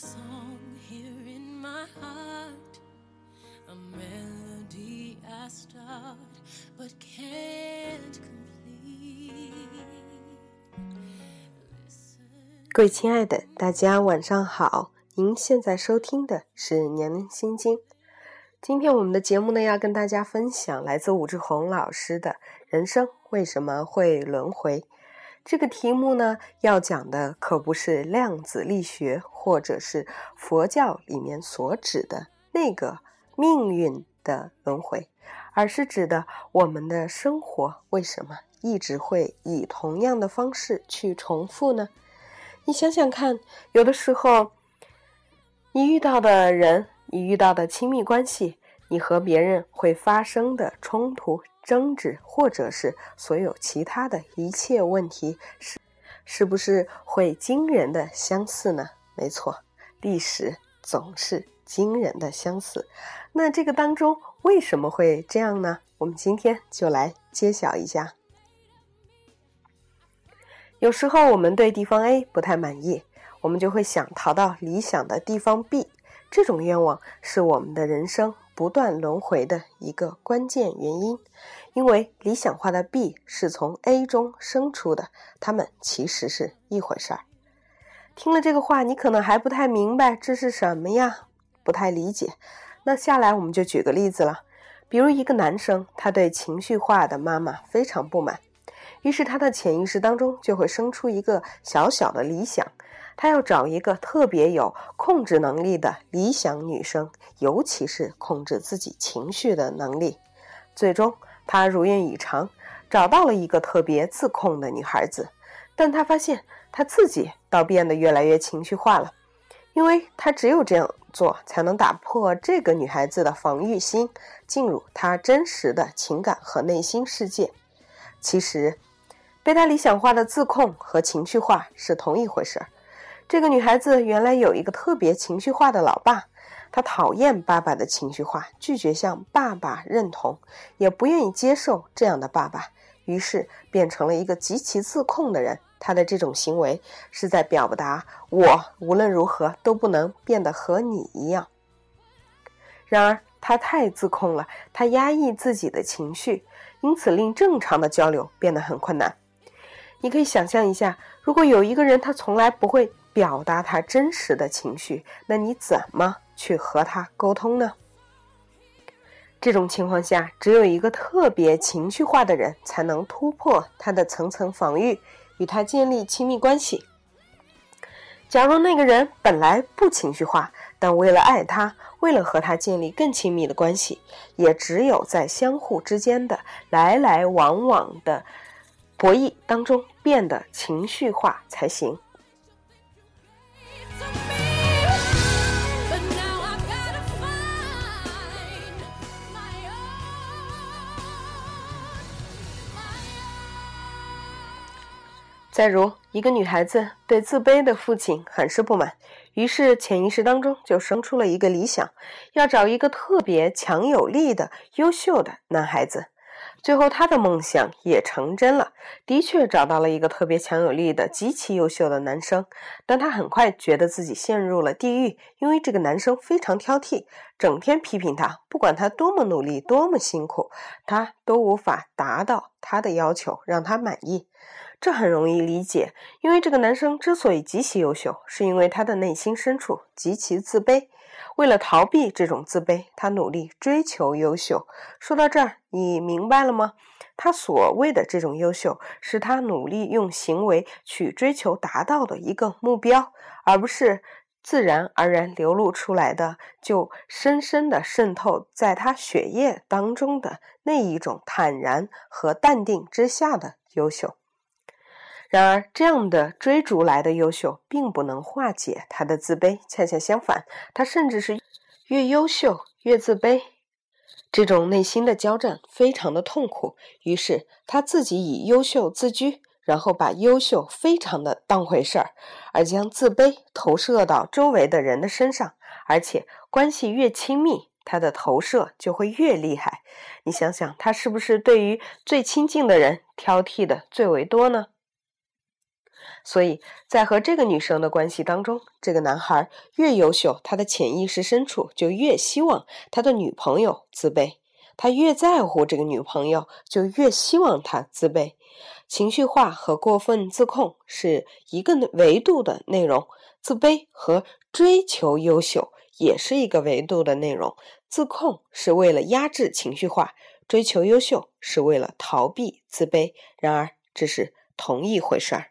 song here in my heart, a melody I start but can't complete. Listen. 各位亲爱的，大家晚上好！您现在收听的是《年龄心经》。今天我们的节目呢，要跟大家分享来自武志红老师的《人生为什么会轮回》这个题目呢，要讲的可不是量子力学或者是佛教里面所指的那个命运的轮回，而是指的我们的生活为什么一直会以同样的方式去重复呢？你想想看，有的时候你遇到的人。你遇到的亲密关系，你和别人会发生的冲突、争执，或者是所有其他的一切问题，是是不是会惊人的相似呢？没错，历史总是惊人的相似。那这个当中为什么会这样呢？我们今天就来揭晓一下。有时候我们对地方 A 不太满意，我们就会想逃到理想的地方 B。这种愿望是我们的人生不断轮回的一个关键原因，因为理想化的 B 是从 A 中生出的，它们其实是一回事儿。听了这个话，你可能还不太明白这是什么呀，不太理解。那下来我们就举个例子了，比如一个男生，他对情绪化的妈妈非常不满，于是他的潜意识当中就会生出一个小小的理想。他要找一个特别有控制能力的理想女生，尤其是控制自己情绪的能力。最终，他如愿以偿，找到了一个特别自控的女孩子。但他发现他自己倒变得越来越情绪化了，因为他只有这样做，才能打破这个女孩子的防御心，进入她真实的情感和内心世界。其实，被他理想化的自控和情绪化是同一回事儿。这个女孩子原来有一个特别情绪化的老爸，她讨厌爸爸的情绪化，拒绝向爸爸认同，也不愿意接受这样的爸爸，于是变成了一个极其自控的人。她的这种行为是在表达我无论如何都不能变得和你一样。然而，她太自控了，她压抑自己的情绪，因此令正常的交流变得很困难。你可以想象一下，如果有一个人他从来不会。表达他真实的情绪，那你怎么去和他沟通呢？这种情况下，只有一个特别情绪化的人才能突破他的层层防御，与他建立亲密关系。假如那个人本来不情绪化，但为了爱他，为了和他建立更亲密的关系，也只有在相互之间的来来往往的博弈当中变得情绪化才行。再如，一个女孩子对自卑的父亲很是不满，于是潜意识当中就生出了一个理想，要找一个特别强有力的、优秀的男孩子。最后，她的梦想也成真了，的确找到了一个特别强有力的、极其优秀的男生。但她很快觉得自己陷入了地狱，因为这个男生非常挑剔，整天批评她，不管她多么努力、多么辛苦，他都无法达到他的要求，让他满意。这很容易理解，因为这个男生之所以极其优秀，是因为他的内心深处极其自卑。为了逃避这种自卑，他努力追求优秀。说到这儿，你明白了吗？他所谓的这种优秀，是他努力用行为去追求达到的一个目标，而不是自然而然流露出来的，就深深的渗透在他血液当中的那一种坦然和淡定之下的优秀。然而，这样的追逐来的优秀，并不能化解他的自卑。恰恰相反，他甚至是越优秀越自卑。这种内心的交战非常的痛苦。于是，他自己以优秀自居，然后把优秀非常的当回事儿，而将自卑投射到周围的人的身上。而且，关系越亲密，他的投射就会越厉害。你想想，他是不是对于最亲近的人挑剔的最为多呢？所以在和这个女生的关系当中，这个男孩越优秀，他的潜意识深处就越希望他的女朋友自卑；他越在乎这个女朋友，就越希望她自卑。情绪化和过分自控是一个维度的内容，自卑和追求优秀也是一个维度的内容。自控是为了压制情绪化，追求优秀是为了逃避自卑。然而，这是同一回事儿。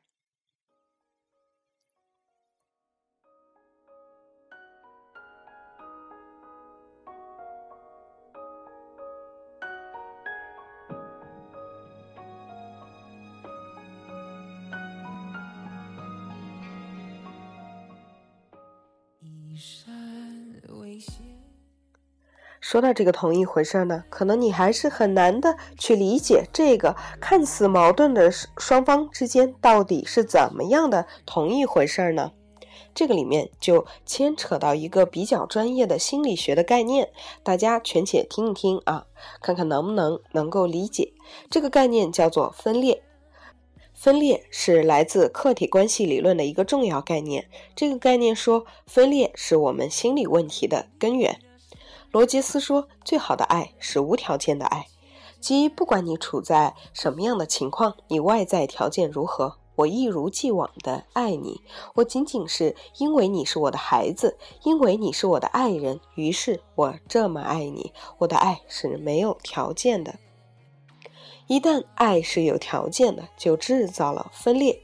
说到这个同一回事呢，可能你还是很难的去理解这个看似矛盾的双方之间到底是怎么样的同一回事呢？这个里面就牵扯到一个比较专业的心理学的概念，大家全且听一听啊，看看能不能能够理解。这个概念叫做分裂，分裂是来自客体关系理论的一个重要概念。这个概念说，分裂是我们心理问题的根源。罗杰斯说：“最好的爱是无条件的爱，即不管你处在什么样的情况，你外在条件如何，我一如既往的爱你。我仅仅是因为你是我的孩子，因为你是我的爱人，于是我这么爱你。我的爱是没有条件的。一旦爱是有条件的，就制造了分裂。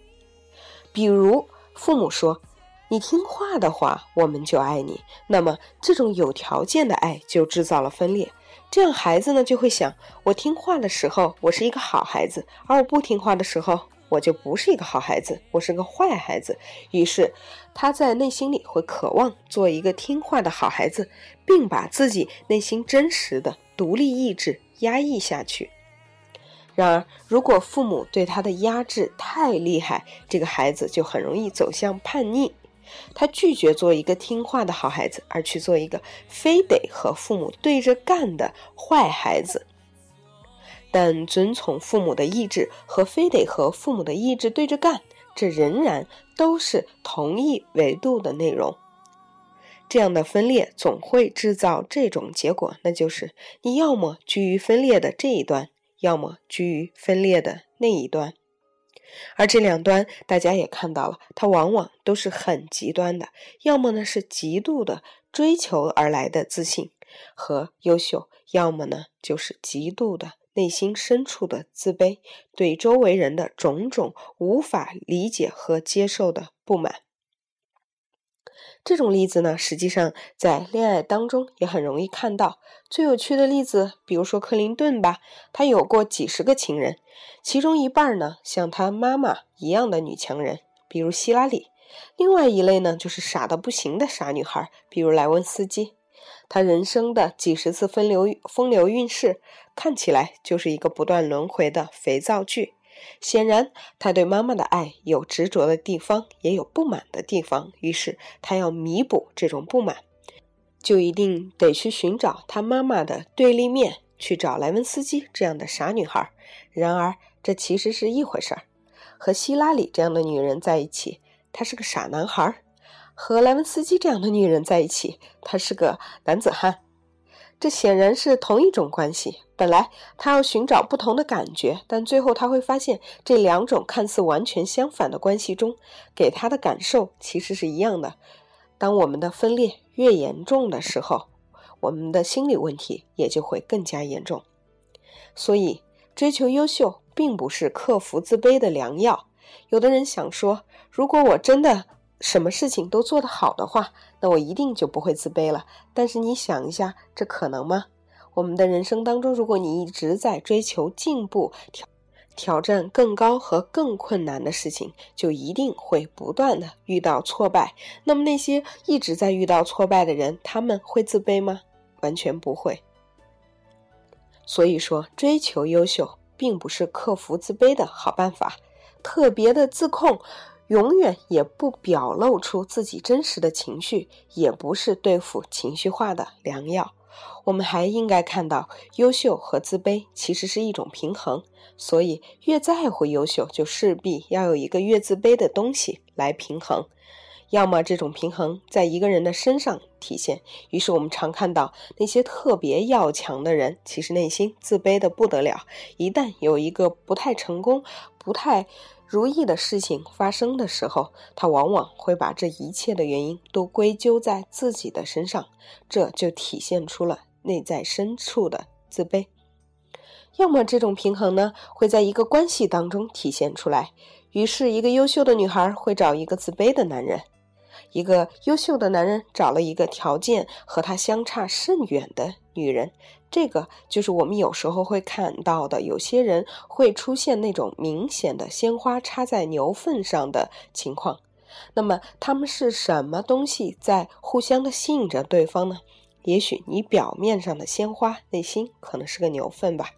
比如父母说。”你听话的话，我们就爱你。那么，这种有条件的爱就制造了分裂。这样，孩子呢就会想：我听话的时候，我是一个好孩子；而我不听话的时候，我就不是一个好孩子，我是个坏孩子。于是，他在内心里会渴望做一个听话的好孩子，并把自己内心真实的独立意志压抑下去。然而，如果父母对他的压制太厉害，这个孩子就很容易走向叛逆。他拒绝做一个听话的好孩子，而去做一个非得和父母对着干的坏孩子。但遵从父母的意志和非得和父母的意志对着干，这仍然都是同一维度的内容。这样的分裂总会制造这种结果，那就是你要么居于分裂的这一端，要么居于分裂的那一端。而这两端，大家也看到了，它往往都是很极端的，要么呢是极度的追求而来的自信和优秀，要么呢就是极度的内心深处的自卑，对周围人的种种无法理解和接受的不满。这种例子呢，实际上在恋爱当中也很容易看到。最有趣的例子，比如说克林顿吧，他有过几十个情人，其中一半呢像他妈妈一样的女强人，比如希拉里；另外一类呢就是傻的不行的傻女孩，比如莱文斯基。他人生的几十次风流风流韵事，看起来就是一个不断轮回的肥皂剧。显然，他对妈妈的爱有执着的地方，也有不满的地方。于是，他要弥补这种不满，就一定得去寻找他妈妈的对立面，去找莱文斯基这样的傻女孩。然而，这其实是一回事儿。和希拉里这样的女人在一起，他是个傻男孩；和莱文斯基这样的女人在一起，他是个男子汉。这显然是同一种关系。本来他要寻找不同的感觉，但最后他会发现，这两种看似完全相反的关系中，给他的感受其实是一样的。当我们的分裂越严重的时候，我们的心理问题也就会更加严重。所以，追求优秀并不是克服自卑的良药。有的人想说，如果我真的……什么事情都做得好的话，那我一定就不会自卑了。但是你想一下，这可能吗？我们的人生当中，如果你一直在追求进步、挑挑战更高和更困难的事情，就一定会不断的遇到挫败。那么那些一直在遇到挫败的人，他们会自卑吗？完全不会。所以说，追求优秀并不是克服自卑的好办法。特别的自控。永远也不表露出自己真实的情绪，也不是对付情绪化的良药。我们还应该看到，优秀和自卑其实是一种平衡。所以，越在乎优秀，就势必要有一个越自卑的东西来平衡。要么这种平衡在一个人的身上体现，于是我们常看到那些特别要强的人，其实内心自卑的不得了。一旦有一个不太成功、不太如意的事情发生的时候，他往往会把这一切的原因都归咎在自己的身上，这就体现出了内在深处的自卑。要么这种平衡呢，会在一个关系当中体现出来，于是一个优秀的女孩会找一个自卑的男人，一个优秀的男人找了一个条件和他相差甚远的女人，这个就是我们有时候会看到的，有些人会出现那种明显的鲜花插在牛粪上的情况。那么他们是什么东西在互相的吸引着对方呢？也许你表面上的鲜花，内心可能是个牛粪吧。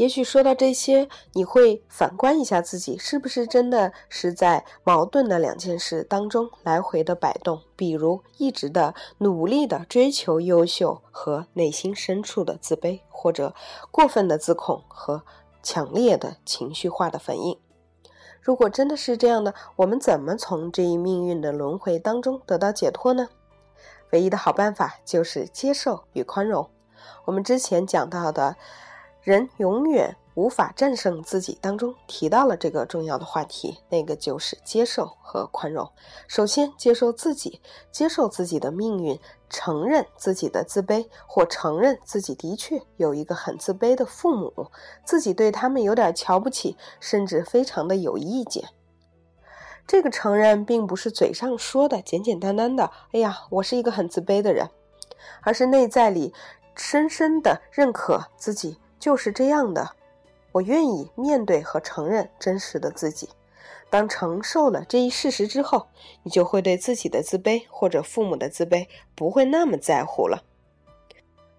也许说到这些，你会反观一下自己，是不是真的是在矛盾的两件事当中来回的摆动？比如一直的努力的追求优秀和内心深处的自卑，或者过分的自控和强烈的情绪化的反应。如果真的是这样的，我们怎么从这一命运的轮回当中得到解脱呢？唯一的好办法就是接受与宽容。我们之前讲到的。人永远无法战胜自己。当中提到了这个重要的话题，那个就是接受和宽容。首先，接受自己，接受自己的命运，承认自己的自卑，或承认自己的确有一个很自卑的父母，自己对他们有点瞧不起，甚至非常的有意见。这个承认并不是嘴上说的简简单单的“哎呀，我是一个很自卑的人”，而是内在里深深的认可自己。就是这样的，我愿意面对和承认真实的自己。当承受了这一事实之后，你就会对自己的自卑或者父母的自卑不会那么在乎了。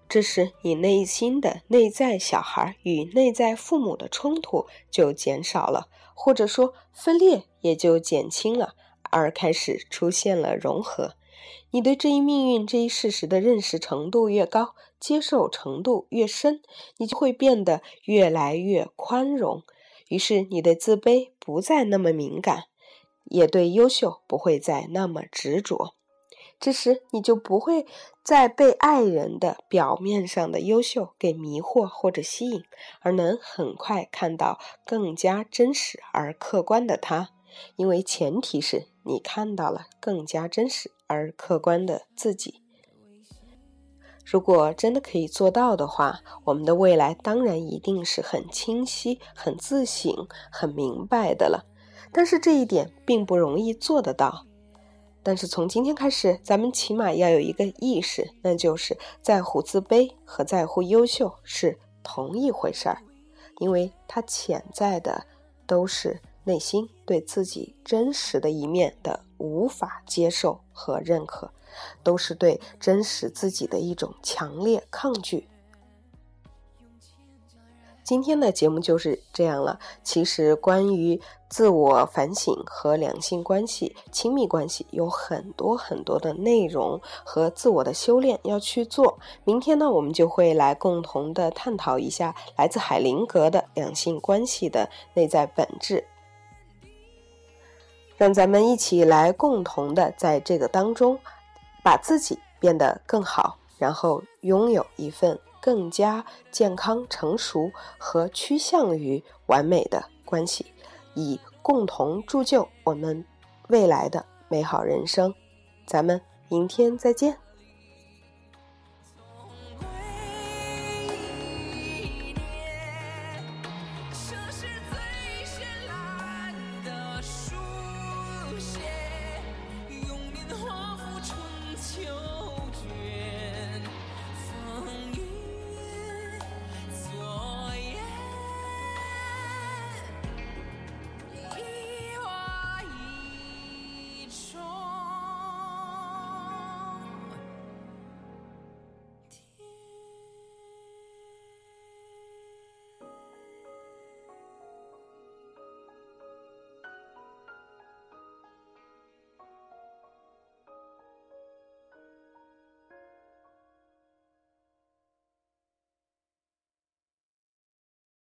这时，你内心的内在小孩与内在父母的冲突就减少了，或者说分裂也就减轻了，而开始出现了融合。你对这一命运、这一事实的认识程度越高，接受程度越深，你就会变得越来越宽容。于是，你的自卑不再那么敏感，也对优秀不会再那么执着。这时，你就不会再被爱人的表面上的优秀给迷惑或者吸引，而能很快看到更加真实而客观的他。因为前提是你看到了更加真实而客观的自己。如果真的可以做到的话，我们的未来当然一定是很清晰、很自省、很明白的了。但是这一点并不容易做得到。但是从今天开始，咱们起码要有一个意识，那就是在乎自卑和在乎优秀是同一回事儿，因为它潜在的都是。内心对自己真实的一面的无法接受和认可，都是对真实自己的一种强烈抗拒。今天的节目就是这样了。其实关于自我反省和两性关系、亲密关系有很多很多的内容和自我的修炼要去做。明天呢，我们就会来共同的探讨一下来自海灵格的两性关系的内在本质。让咱们一起来共同的在这个当中，把自己变得更好，然后拥有一份更加健康、成熟和趋向于完美的关系，以共同铸就我们未来的美好人生。咱们明天再见。